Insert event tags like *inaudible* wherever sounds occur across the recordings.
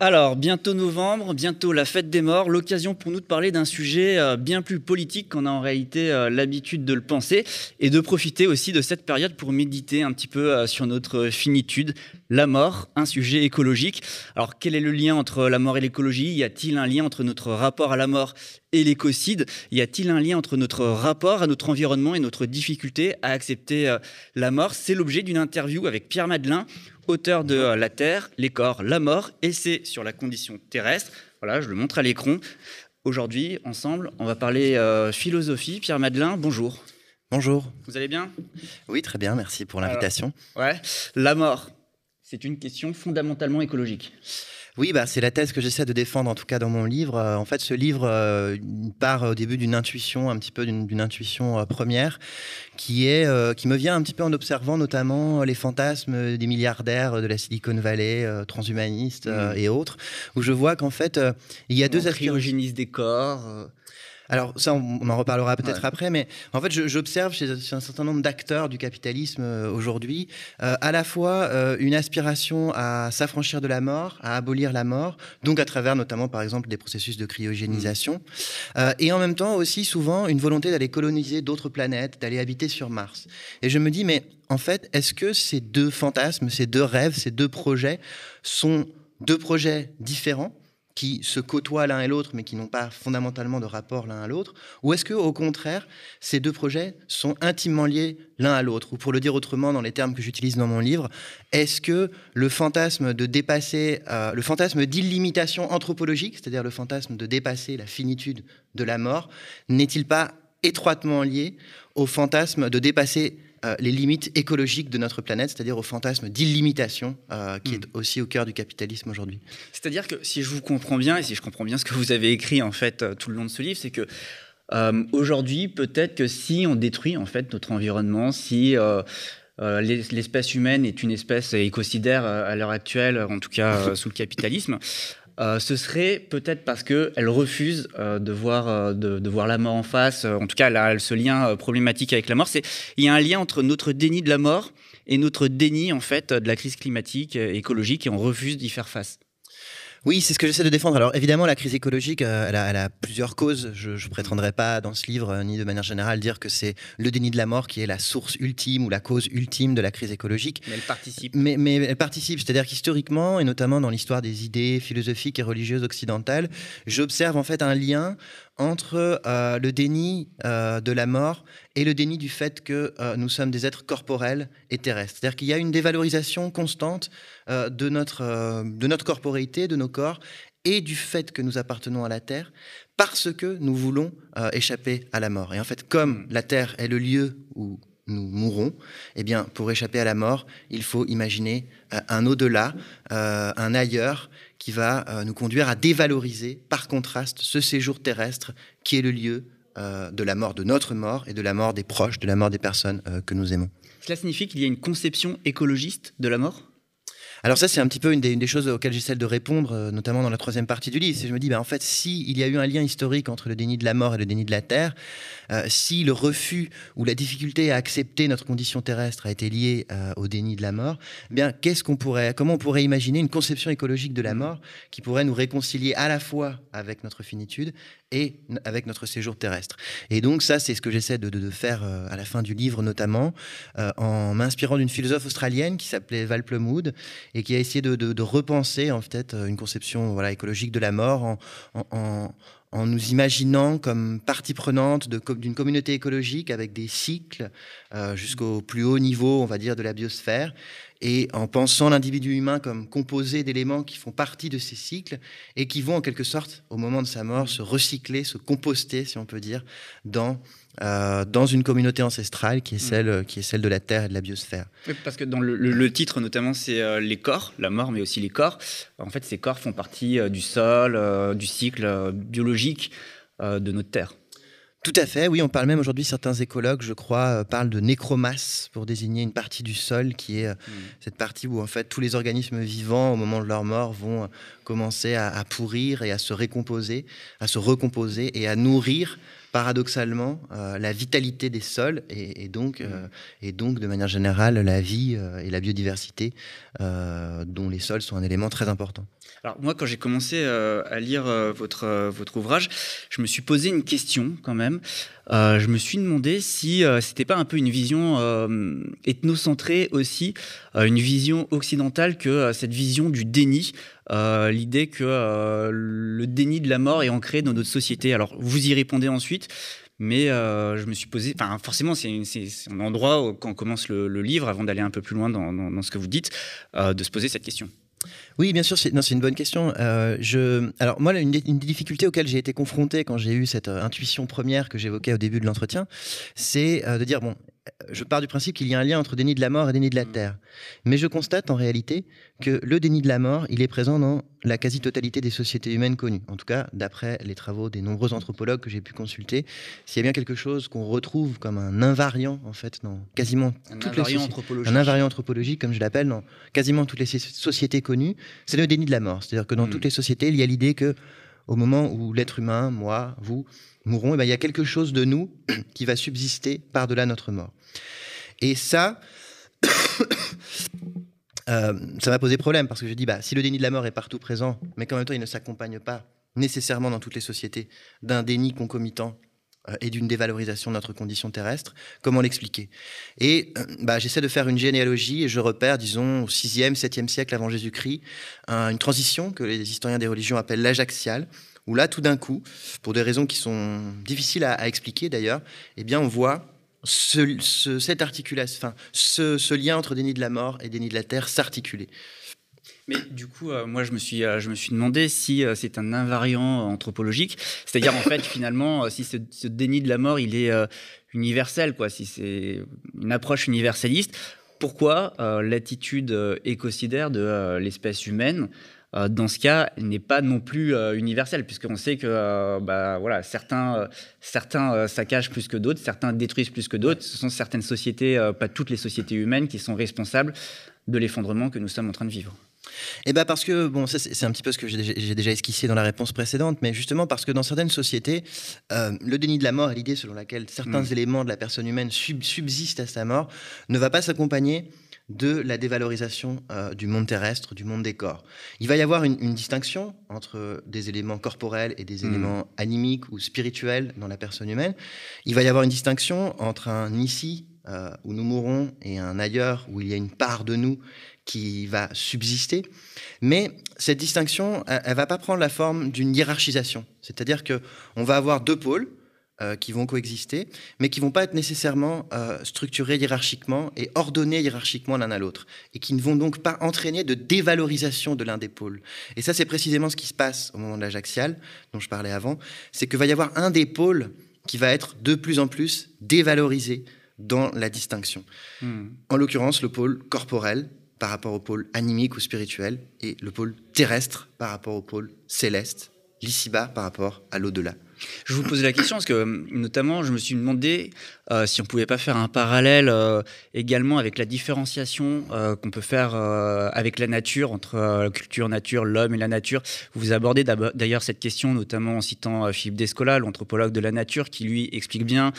Alors, bientôt novembre, bientôt la fête des morts, l'occasion pour nous de parler d'un sujet euh, bien plus politique qu'on a en réalité euh, l'habitude de le penser et de profiter aussi de cette période pour méditer un petit peu euh, sur notre finitude, la mort, un sujet écologique. Alors, quel est le lien entre la mort et l'écologie? Y a-t-il un lien entre notre rapport à la mort et l'écocide? Y a-t-il un lien entre notre rapport à notre environnement et notre difficulté à accepter la mort? C'est l'objet d'une interview avec Pierre Madelin auteur de euh, La Terre, les corps, la mort, essai sur la condition terrestre. Voilà, je le montre à l'écran. Aujourd'hui, ensemble, on va parler euh, philosophie. Pierre Madelin, bonjour. Bonjour. Vous allez bien? Oui, très bien, merci pour l'invitation. Ouais, la mort, c'est une question fondamentalement écologique. Oui, bah, c'est la thèse que j'essaie de défendre, en tout cas dans mon livre. Euh, en fait, ce livre euh, part au début d'une intuition, un petit peu d'une intuition euh, première, qui, est, qui me vient un petit peu en observant notamment les fantasmes des milliardaires de la Silicon Valley, transhumanistes mmh. et autres, où je vois qu'en fait, il y a deux aspirations. des corps. Alors ça, on, en reparlera peut-être après, mais en fait, j'observe chez, un certain nombre d'acteurs du capitalisme euh, aujourd'hui, euh, à la fois euh, une aspiration à s'affranchir de la mort, à abolir la mort, donc à travers notamment, par exemple, des processus de cryogénisation, mmh. et en même temps aussi souvent une volonté d'aller coloniser d'autres planètes, d'aller habiter sur Mars. Et je me dis, mais en fait, est-ce que ces deux fantasmes, ces deux rêves, ces deux projets sont deux projets différents qui se côtoient l'un et l'autre, mais qui n'ont pas fondamentalement de rapport l'un à l'autre Ou est-ce que, au contraire, ces deux projets sont intimement liés l'un à l'autre? Ou pour le dire autrement, dans les termes que j'utilise dans mon livre, est-ce que le fantasme de dépasser, euh, le fantasme d'illimitation anthropologique, c'est-à-dire le fantasme de dépasser la finitude de la mort, n'est-il pas étroitement lié au fantasme de dépasser euh, les limites écologiques de notre planète, c'est-à-dire au fantasme d'illimitation euh, qui est hmm. aussi au cœur du capitalisme aujourd'hui. C'est-à-dire que si je vous comprends bien et si je comprends bien ce que vous avez écrit en fait euh, tout le long de ce livre, c'est que aujourd'hui peut-être que si on détruit en fait notre environnement, si l'espèce humaine est une espèce écocidaire à l'heure actuelle, en tout cas sous le capitalisme, euh, ce serait peut-être parce qu'elle refuse euh, de, voir, euh, de, voir la mort en face. En tout cas, elle a ce lien problématique avec la mort. Il y a un lien entre notre déni de la mort et notre déni en fait de la crise climatique, écologique, et on refuse d'y faire face. Oui, c'est ce que j'essaie de défendre. Alors évidemment, la crise écologique, elle, a, elle, a, plusieurs causes. Je ne prétendrai pas dans ce livre, ni de manière générale, dire que c'est le déni de la mort qui est la source ultime ou la cause ultime de la crise écologique. Mais elle participe. Mais, mais elle participe, c'est-à-dire qu'historiquement, et notamment dans l'histoire des idées philosophiques et religieuses occidentales, j'observe en fait un lien entre euh, le déni euh, de la mort et le déni du fait que euh, nous sommes des êtres corporels et terrestres. C'est-à-dire qu'il y a une dévalorisation constante de, notre, de notre corporéité, de nos corps, et du fait que nous appartenons à la Terre, parce que nous voulons échapper à la mort. Et en fait, comme la Terre est le lieu où nous mourrons, eh bien, pour échapper à la mort, il faut imaginer un au-delà, un ailleurs, qui va euh, nous conduire à dévaloriser par contraste ce séjour terrestre qui est le lieu euh, de la mort, de notre mort et de la mort des proches, de la mort des personnes euh, que nous aimons. Cela signifie qu'il y a une conception écologiste de la mort? Alors ça, c'est un petit peu une des, choses auxquelles j'essaie de répondre, notamment dans la troisième partie du livre. je me dis, ben, en fait, s'il y a eu un lien historique entre le déni de la mort et le déni de la terre, euh, si le refus ou la difficulté à accepter notre condition terrestre a été lié euh, au déni de la mort, eh bien qu'est-ce qu'on pourrait, comment on pourrait imaginer une conception écologique de la mmh. mort qui pourrait nous réconcilier à la fois avec notre finitude et avec notre séjour terrestre? Et donc ça, c'est ce que j'essaie de, faire euh, à la fin du livre, notamment en m'inspirant d'une philosophe australienne qui s'appelait Val Plumwood et qui a essayé de, repenser en fait une conception écologique de la mort en en nous imaginant comme partie prenante d'une communauté écologique avec des cycles euh, jusqu'au plus haut niveau, on va dire, de la biosphère, et en pensant l'individu humain comme composé d'éléments qui font partie de ces cycles et qui vont en quelque sorte, au moment de sa mort, se recycler, se composter, si on peut dire, dans euh, dans une communauté ancestrale qui est, mm. celle, qui est celle de la Terre et de la biosphère. parce que dans le, titre, notamment, c'est euh, les corps, la mort, mais aussi les corps. En fait, ces corps font partie du sol, du cycle biologique de notre Terre. Tout à fait, oui, on parle même aujourd'hui, certains écologues, je crois, euh, parlent de nécromasse pour désigner une partie du sol qui est euh, hmm. cette partie où en fait tous les organismes vivants, au moment de leur mort, vont euh, commencer à, pourrir et à se récomposer, à se recomposer et à nourrir paradoxalement la vitalité des sols et, donc, hmm. et donc de manière générale la vie et la biodiversité dont les sols sont un élément très important. Alors moi, quand j'ai commencé euh, à lire euh, votre, euh, votre ouvrage, je me suis posé une question quand même. Je me suis demandé si c'était pas un peu une vision ethnocentrée aussi, une vision occidentale que cette vision du déni, l'idée que le déni de la mort est ancré dans notre société. Alors vous y répondez ensuite. Mais je me suis posé, enfin forcément c'est un endroit quand on commence le, livre, avant d'aller un peu plus loin dans ce que vous dites, de se poser cette question. Oui, bien sûr, c'est une bonne question. Euh, je, alors moi, une, une des difficultés auxquelles j'ai été confronté quand j'ai eu cette euh, intuition première que j'évoquais au début de l'entretien, c'est euh, de dire bon, je pars du principe qu'il y a un lien entre déni de la mort et déni de la mmh. terre. Mais je constate en réalité que le déni de la mort, il est présent dans la quasi-totalité des sociétés humaines connues. En tout cas, d'après les travaux des nombreux anthropologues que j'ai pu consulter, s'il y a bien quelque chose qu'on retrouve comme un invariant, en fait, dans quasiment un toutes les Un invariant anthropologique, comme je l'appelle, dans quasiment toutes les sociétés connues, c'est le déni de la mort. C'est-à-dire que dans mmh. toutes les sociétés, il y a l'idée que au moment où l'être humain, moi, vous, mourrons, eh ben, il y a quelque chose de nous *clears throat* qui va subsister par-delà notre mort. Et ça, *coughs* euh, ça m'a posé problème parce que je dis, bah, si le déni de la mort est partout présent, mais qu'en même temps il ne s'accompagne pas nécessairement dans toutes les sociétés d'un déni concomitant et d'une dévalorisation de notre condition terrestre, comment l'expliquer? Et euh, bah, j'essaie de faire une généalogie et je repère, disons, au 6e, 7e siècle avant Jésus-Christ, une transition que les historiens des religions appellent l'âge axial, où là, tout d'un coup, pour des raisons qui sont difficiles à, expliquer d'ailleurs, eh bien, on voit ce, cette articulation, enfin, ce, lien entre déni de la mort et déni de la terre s'articuler. Mais du coup, euh, moi, je me suis, euh, je me suis demandé si euh, c'est un invariant anthropologique, c'est-à-dire en fait, finalement, si ce, déni de la mort, il est universel, quoi, si c'est une approche universaliste, pourquoi l'attitude écocidaire de l'espèce humaine dans ce cas, n'est pas non plus euh, universel, puisqu'on sait que euh, bah, voilà, certains, certains saccagent plus que d'autres, certains détruisent plus que d'autres. Ce sont certaines sociétés, pas toutes les sociétés humaines, qui sont responsables de l'effondrement que nous sommes en train de vivre. Eh ben parce que, bon, c'est un petit peu ce que j'ai déjà esquissé dans la réponse précédente, mais justement parce que dans certaines sociétés, le déni de la mort et l'idée selon laquelle certains mm. éléments de la personne humaine subsistent à sa mort ne va pas s'accompagner de la dévalorisation euh, du monde terrestre, du monde des corps. Il va y avoir une, distinction entre des éléments corporels et des hmm. éléments animiques ou spirituels dans la personne humaine. Il va y avoir une distinction entre un ici euh, où nous mourons et un ailleurs où il y a une part de nous qui va subsister. Mais cette distinction, elle, ne va pas prendre la forme d'une hiérarchisation. C'est-à-dire que on va avoir deux pôles euh, qui vont coexister, mais qui vont pas être nécessairement euh, structurés hiérarchiquement et ordonnés hiérarchiquement l'un à l'autre, et qui ne vont donc pas entraîner de dévalorisation de l'un des pôles. Et ça, c'est précisément ce qui se passe au moment de l'Ajaxial, dont je parlais avant, c'est que va y avoir un des pôles qui va être de plus en plus dévalorisé dans la distinction. Hmm. En l'occurrence, le pôle corporel par rapport au pôle animique ou spirituel, et le pôle terrestre par rapport au pôle céleste, l'ici-bas par rapport à l'au-delà. Je vous pose la question parce que, notamment, je me suis demandé euh, si on pouvait pas faire un parallèle euh, également avec la différenciation euh, qu'on peut faire avec la nature, entre culture, nature, l'homme et la nature. Vous abordez d'ailleurs cette question, notamment en citant Philippe Descola, l'anthropologue de la nature, qui lui explique bien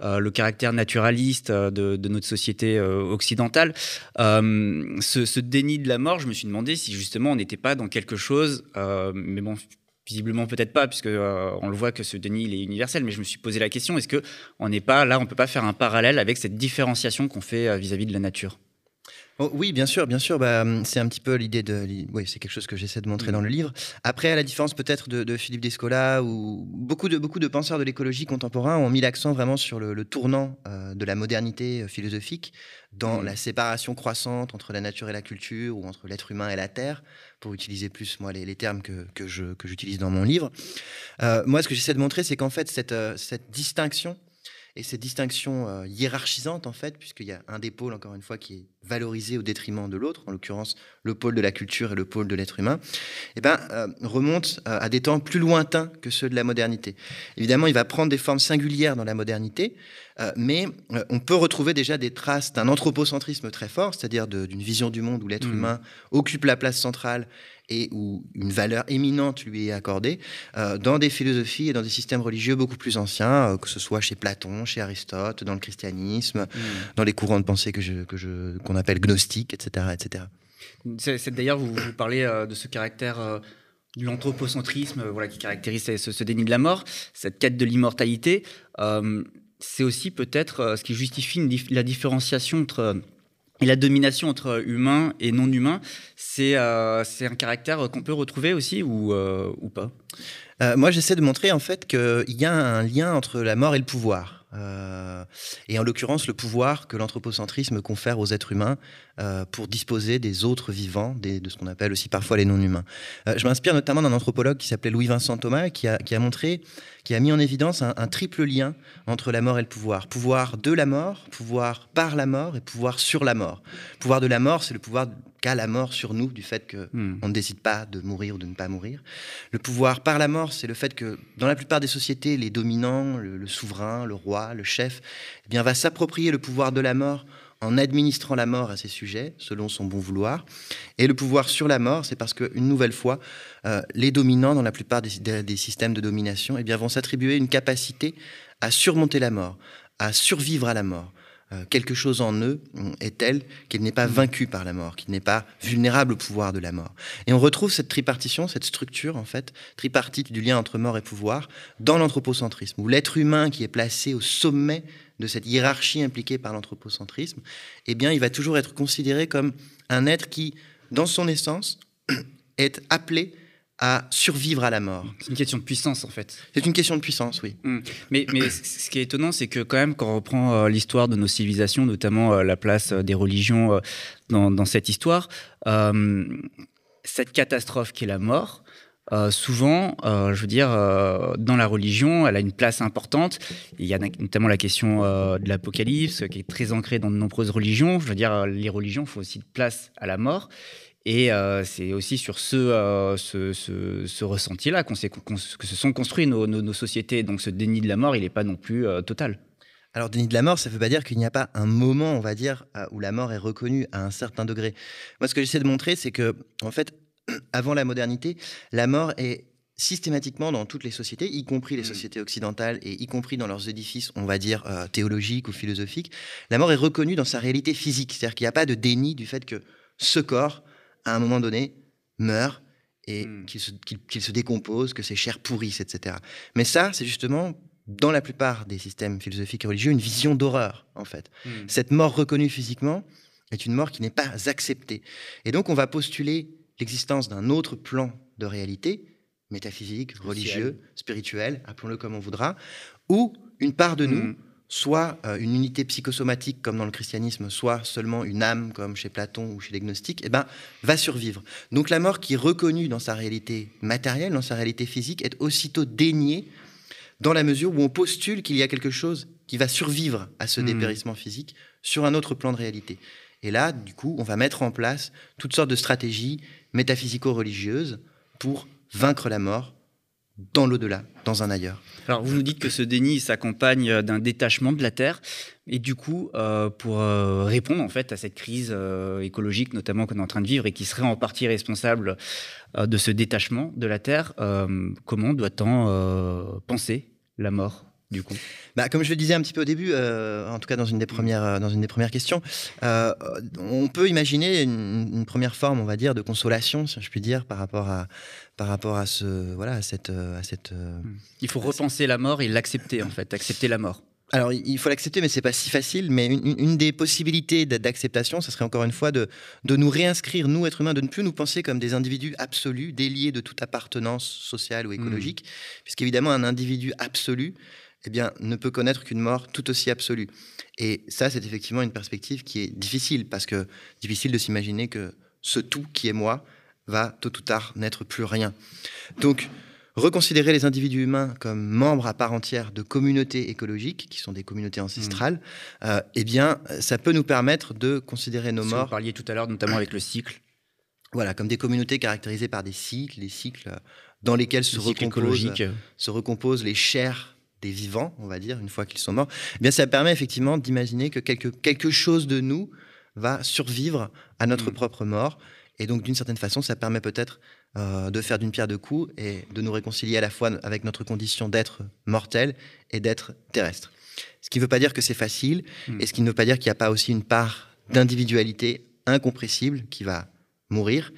le caractère naturaliste de, notre société occidentale. Ce, ce, déni de la mort, je me suis demandé si justement on n'était pas dans quelque chose, mais bon, Visiblement peut-être pas, puisque euh, on le voit que ce déni il est universel. Mais je me suis posé la question est-ce que on n'est pas là, on peut pas faire un parallèle avec cette différenciation qu'on fait euh, vis-à-vis de la nature? Oh, oui, bien sûr, bien sûr. Bah, c'est un petit peu l'idée de. Oui, c'est quelque chose que j'essaie de montrer mm. dans le livre. Après, à la différence peut-être de, Philippe Descola, ou beaucoup de, beaucoup de penseurs de l'écologie contemporain ont mis l'accent vraiment sur le, tournant euh, de la modernité philosophique dans mm. la séparation croissante entre la nature et la culture, ou entre l'être humain et la terre pour utiliser plus moi les, termes que, que, je, que j'utilise dans mon livre. Euh, moi, ce que j'essaie de montrer, c'est qu'en fait, cette, euh, cette distinction et cette distinction euh, hiérarchisante, en fait, puisqu'il y a un des pôles, encore une fois, qui est valorisé au détriment de l'autre, en l'occurrence le pôle de la culture et le pôle de l'être humain, eh ben, euh, remonte euh, à des temps plus lointains que ceux de la modernité. Évidemment, il va prendre des formes singulières dans la modernité, euh, mais on peut retrouver déjà des traces d'un anthropocentrisme très fort, c'est-à-dire d'une vision du monde où l'être mmh. humain occupe la place centrale et où une valeur éminente lui est accordée, dans des philosophies et dans des systèmes religieux beaucoup plus anciens, que ce soit chez Platon, chez Aristote, dans le christianisme, mmh. dans les courants de pensée que je, que je, qu'on appelle gnostiques, etc. etc. C'est d'ailleurs, vous, vous, parlez euh, de ce caractère euh, de l'anthropocentrisme euh, voilà, qui caractérise ce, déni de la mort, cette quête de l'immortalité. c'est aussi peut-être ce qui justifie la différenciation entre et la domination entre humains et non humains. C'est un caractère qu'on peut retrouver aussi ou, ou pas? Moi, j'essaie de montrer en fait qu'il y a un lien entre la mort et le pouvoir. Et en l'occurrence, le pouvoir que l'anthropocentrisme confère aux êtres humains euh, pour disposer des autres vivants, des, de ce qu'on appelle aussi parfois les non-humains. Euh, je m'inspire notamment d'un anthropologue qui s'appelait Louis-Vincent Thomas, qui a, qui a, montré, qui a mis en évidence un, triple lien entre la mort et le pouvoir. Pouvoir de la mort, pouvoir par la mort et pouvoir sur la mort. Pouvoir de la mort, c'est le pouvoir qu'a la mort sur nous, du fait qu'on hmm. on ne décide pas de mourir ou de ne pas mourir. Le pouvoir par la mort, c'est le fait que dans la plupart des sociétés, les dominants, le, souverain, le roi, le chef, eh bien, va s'approprier le pouvoir de la mort en administrant la mort à ses sujets, selon son bon vouloir. Et le pouvoir sur la mort, c'est parce qu'une nouvelle fois, euh, les dominants, dans la plupart des, systèmes de domination, eh bien, vont s'attribuer une capacité à surmonter la mort, à survivre à la mort. Euh, quelque chose en eux est tel qu'il n'est pas vaincu par la mort, qu'il n'est pas vulnérable au pouvoir de la mort. Et on retrouve cette tripartition, cette structure en fait, tripartite du lien entre mort et pouvoir, dans l'anthropocentrisme, où l'être humain qui est placé au sommet de cette hiérarchie impliquée par l'anthropocentrisme, eh bien, il va toujours être considéré comme un être qui, dans son essence, *coughs* est appelé à survivre à la mort. C'est une question de puissance, en fait. C'est une question de puissance, oui. Mmh. Mais, mais ce qui est étonnant, c'est que quand même, quand on reprend euh, l'histoire de nos civilisations, notamment euh, la place euh, des religions dans, dans, cette histoire, cette catastrophe qui est la mort, euh, souvent, euh, je veux dire, euh, dans la religion, elle a une place importante. Il y a notamment la question de l'Apocalypse, qui est très ancrée dans de nombreuses religions. Je veux dire, les religions font aussi de place à la mort. Et c'est aussi sur ce, ce, ce, ressenti-là qu'on que se sont construites nos, nos, sociétés. Donc ce déni de la mort, il n'est pas non plus total. Alors, déni de la mort, ça ne veut pas dire qu'il n'y a pas un moment, on va dire, où la mort est reconnue à un certain degré. Moi, ce que j'essaie de montrer, c'est que, en fait, *clears throat* avant la modernité, la mort est systématiquement dans toutes les sociétés, y compris les mm. sociétés occidentales et y compris dans leurs édifices, on va dire, euh, théologiques ou philosophiques, la mort est reconnue dans sa réalité physique. C'est-à-dire qu'il n'y a pas de déni du fait que ce corps, à un moment donné, meurt et mm. qu'il se, décompose, que ses chairs pourrissent, etc. Mais ça, c'est justement, dans la plupart des systèmes philosophiques et religieux, une vision d'horreur, en fait. Mm. Cette mort reconnue physiquement est une mort qui n'est pas acceptée. Et donc, on va postuler l'existence d'un autre plan de réalité, métaphysique, religieux, spirituel, appelons-le comme on voudra, où une part de nous, mm. Soit euh, une unité psychosomatique comme dans le christianisme, soit seulement une âme comme chez Platon ou chez les gnostiques, eh ben, va survivre. Donc la mort qui est reconnue dans sa réalité matérielle, dans sa réalité physique, est aussitôt déniée dans la mesure où on postule qu'il y a quelque chose qui va survivre à ce mm. dépérissement physique sur un autre plan de réalité. Et là, du coup, on va mettre en place toutes sortes de stratégies métaphysico-religieuses pour vaincre la mort dans l'au-delà, dans un ailleurs. Alors, vous nous dites que ce déni s'accompagne d'un détachement de la Terre. Et du coup, euh, pour euh, répondre en fait à cette crise euh, écologique, notamment qu'on est en train de vivre et qui serait en partie responsable de ce détachement de la Terre, comment doit-on penser la mort du coup bah, Comme je le disais un petit peu au début, euh, en tout cas dans une des premières, euh, dans une des premières questions, euh, on peut imaginer une, première forme, on va dire, de consolation, si je puis dire, par rapport à, par rapport à, ce, voilà, à cette... À cette. Il faut repenser la mort et l'accepter, en fait, accepter la mort. Alors, il faut l'accepter, mais c'est pas si facile. Mais une, des possibilités d'acceptation, ce serait encore une fois de, de nous réinscrire, nous, êtres humains, de ne plus nous penser comme des individus absolus, déliés de toute appartenance sociale ou écologique, mmh. puisqu'évidemment, un individu absolu, eh bien, ne peut connaître qu'une mort tout aussi absolue. Et ça, c'est effectivement une perspective qui est difficile, parce que difficile de s'imaginer que ce tout qui est moi va tôt ou tard n'être plus rien. Donc, reconsidérer les individus humains comme membres à part entière de communautés écologiques, qui sont des communautés ancestrales, euh, eh bien, ça peut nous permettre de considérer nos morts. Vous parliez tout à l'heure, notamment avec le cycle. Voilà, comme des communautés caractérisées par des cycles, les cycles dans lesquels se recomposent, se recomposent les chairs des vivants, on va dire, une fois qu'ils sont morts. Eh bien, ça permet effectivement d'imaginer que quelque, quelque chose de nous va survivre à notre mm. propre mort. Et donc, d'une certaine façon, ça permet peut-être euh, de faire d'une pierre deux coups et de nous réconcilier à la fois avec notre condition d'être mortel et d'être terrestre. Ce qui ne veut pas dire que c'est facile, hmm. et ce qui ne veut pas dire qu'il n'y a pas aussi une part d'individualité incompressible qui va mourir,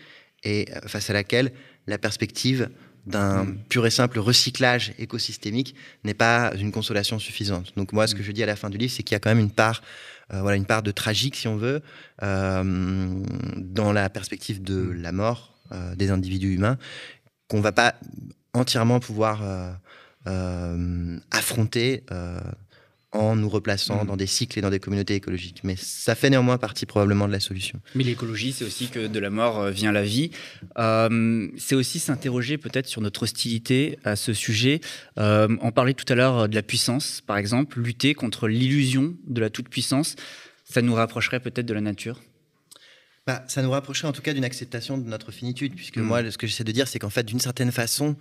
et euh, face à laquelle la perspective d'un hmm. pur et simple recyclage écosystémique n'est pas une consolation suffisante. Donc moi, ce que hmm. je dis à la fin du livre, c'est qu'il y a quand même une part, euh, voilà, une part de tragique, si on veut, dans la perspective de la mort, euh, des individus humains qu'on va pas entièrement pouvoir euh, euh, affronter en nous replaçant mm. dans des cycles et dans des communautés écologiques. Mais ça fait néanmoins partie probablement de la solution. Mais l'écologie, c'est aussi que de la mort vient la vie. c'est aussi s'interroger peut-être sur notre hostilité à ce sujet. on parlait tout à l'heure de la puissance, par exemple. Lutter contre l'illusion de la toute-puissance, ça nous rapprocherait peut-être de la nature? Bah, ça nous rapprocherait en tout cas d'une acceptation de notre finitude, puisque mm. moi, ce que j'essaie de dire, c'est qu'en fait, d'une certaine façon,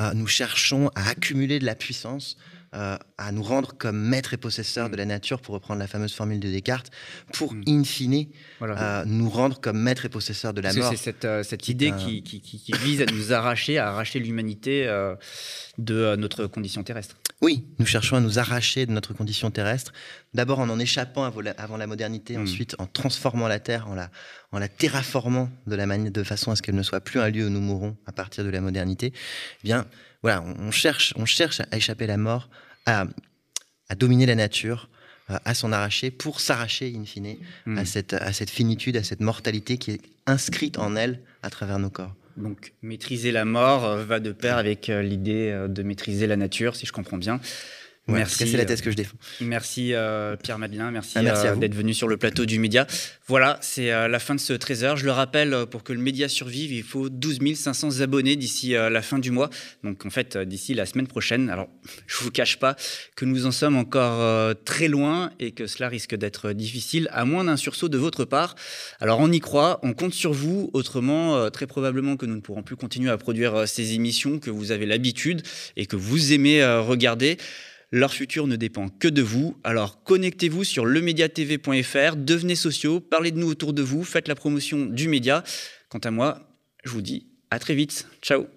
euh, nous cherchons à accumuler de la puissance, euh, à nous rendre comme maître et possesseur mm. de la nature, pour reprendre la fameuse formule de Descartes, pour mm. in fine euh, nous rendre comme maître et possesseur de la mort. C'est cette, cette idée qui, qui, qui, vise à nous arracher, à arracher l'humanité de notre condition terrestre. Oui, nous cherchons à nous arracher de notre condition terrestre, d'abord en en échappant avant la modernité, hmm. ensuite en transformant la Terre, en la, en la terraformant de, la manière, de façon à ce qu'elle ne soit plus un lieu où nous mourrons à partir de la modernité. Eh bien, voilà, on, cherche, on cherche à échapper à la mort, à, à dominer la nature, à s'en arracher pour s'arracher, in fine, à, hmm. cette, à cette finitude, à cette mortalité qui est inscrite en elle à travers nos corps. Donc maîtriser la mort euh, va de pair avec euh, l'idée euh, de maîtriser la nature, si je comprends bien merci. C'est la thèse que je défends. Merci Pierre Madelin, merci, ah, d'être venu sur le plateau du Média. Voilà, c'est la fin de ce 13h. Je le rappelle, pour que le Média survive, il faut 12 500 abonnés d'ici la fin du mois. Donc en fait, d'ici la semaine prochaine. Alors, *laughs* je vous cache pas que nous en sommes encore très loin et que cela risque d'être difficile, à moins d'un sursaut de votre part. Alors on y croit, on compte sur vous. Autrement, très probablement que nous ne pourrons plus continuer à produire ces émissions que vous avez l'habitude et que vous aimez regarder. Leur futur ne dépend que de vous. Alors connectez-vous sur lemediatv.fr, devenez sociaux, parlez de nous autour de vous, faites la promotion du média. Quant à moi, je vous dis à très vite. Ciao